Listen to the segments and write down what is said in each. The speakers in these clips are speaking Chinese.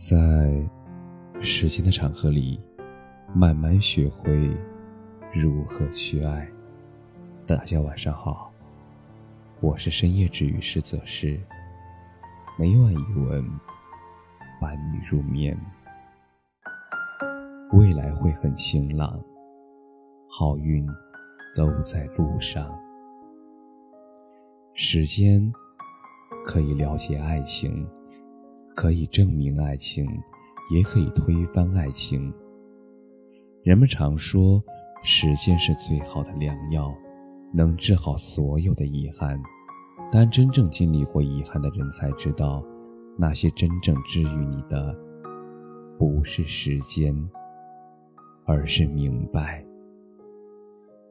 在时间的长河里，慢慢学会如何去爱。大家晚上好，我是深夜治愈师泽师，每晚一文伴你入眠。未来会很晴朗，好运都在路上。时间可以了解爱情。可以证明爱情，也可以推翻爱情。人们常说，时间是最好的良药，能治好所有的遗憾。但真正经历过遗憾的人才知道，那些真正治愈你的，不是时间，而是明白。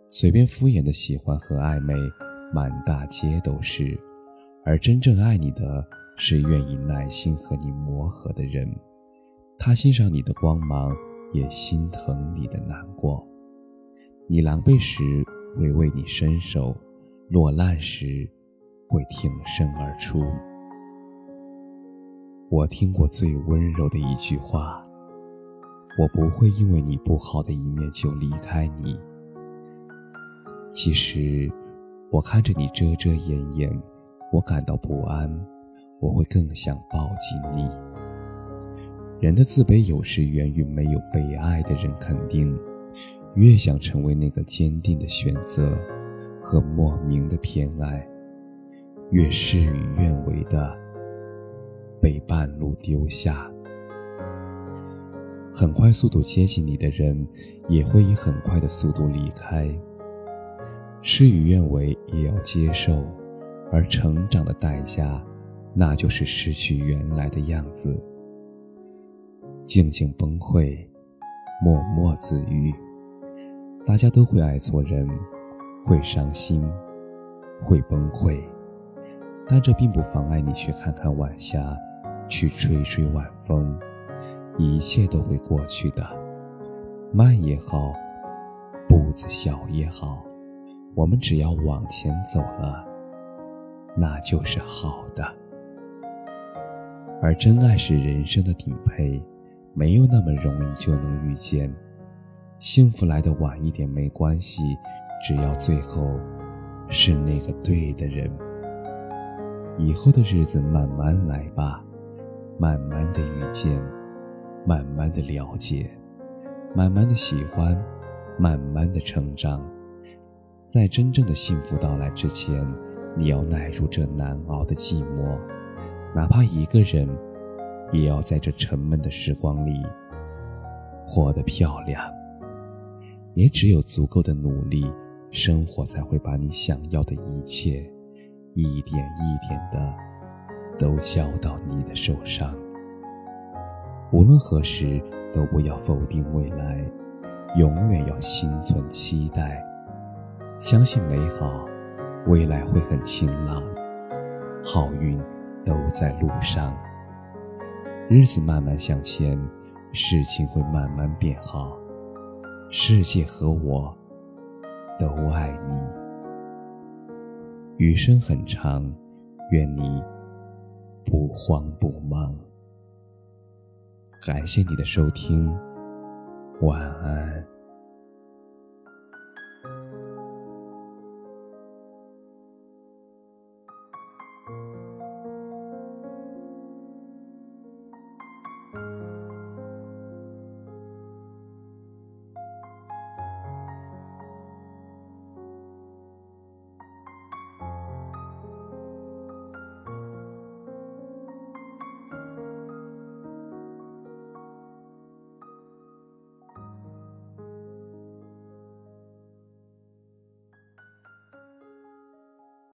随便敷衍的喜欢和暧昧，满大街都是，而真正爱你的。是愿意耐心和你磨合的人，他欣赏你的光芒，也心疼你的难过。你狼狈时会为你伸手，落难时会挺身而出。我听过最温柔的一句话：我不会因为你不好的一面就离开你。其实，我看着你遮遮掩掩，我感到不安。我会更想抱紧你。人的自卑有时源于没有被爱的人肯定，越想成为那个坚定的选择和莫名的偏爱，越事与愿违的被半路丢下。很快速度接近你的人，也会以很快的速度离开。事与愿违也要接受，而成长的代价。那就是失去原来的样子，静静崩溃，默默自愈。大家都会爱错人，会伤心，会崩溃，但这并不妨碍你去看看晚霞，去吹吹晚风，一切都会过去的。慢也好，步子小也好，我们只要往前走了，那就是好的。而真爱是人生的顶配，没有那么容易就能遇见。幸福来的晚一点没关系，只要最后是那个对的人。以后的日子慢慢来吧，慢慢的遇见，慢慢的了解，慢慢的喜欢，慢慢的成长。在真正的幸福到来之前，你要耐住这难熬的寂寞。哪怕一个人，也要在这沉闷的时光里活得漂亮。也只有足够的努力，生活才会把你想要的一切，一点一点的都交到你的手上。无论何时，都不要否定未来，永远要心存期待，相信美好，未来会很晴朗，好运。都在路上，日子慢慢向前，事情会慢慢变好。世界和我都爱你。余生很长，愿你不慌不忙。感谢你的收听，晚安。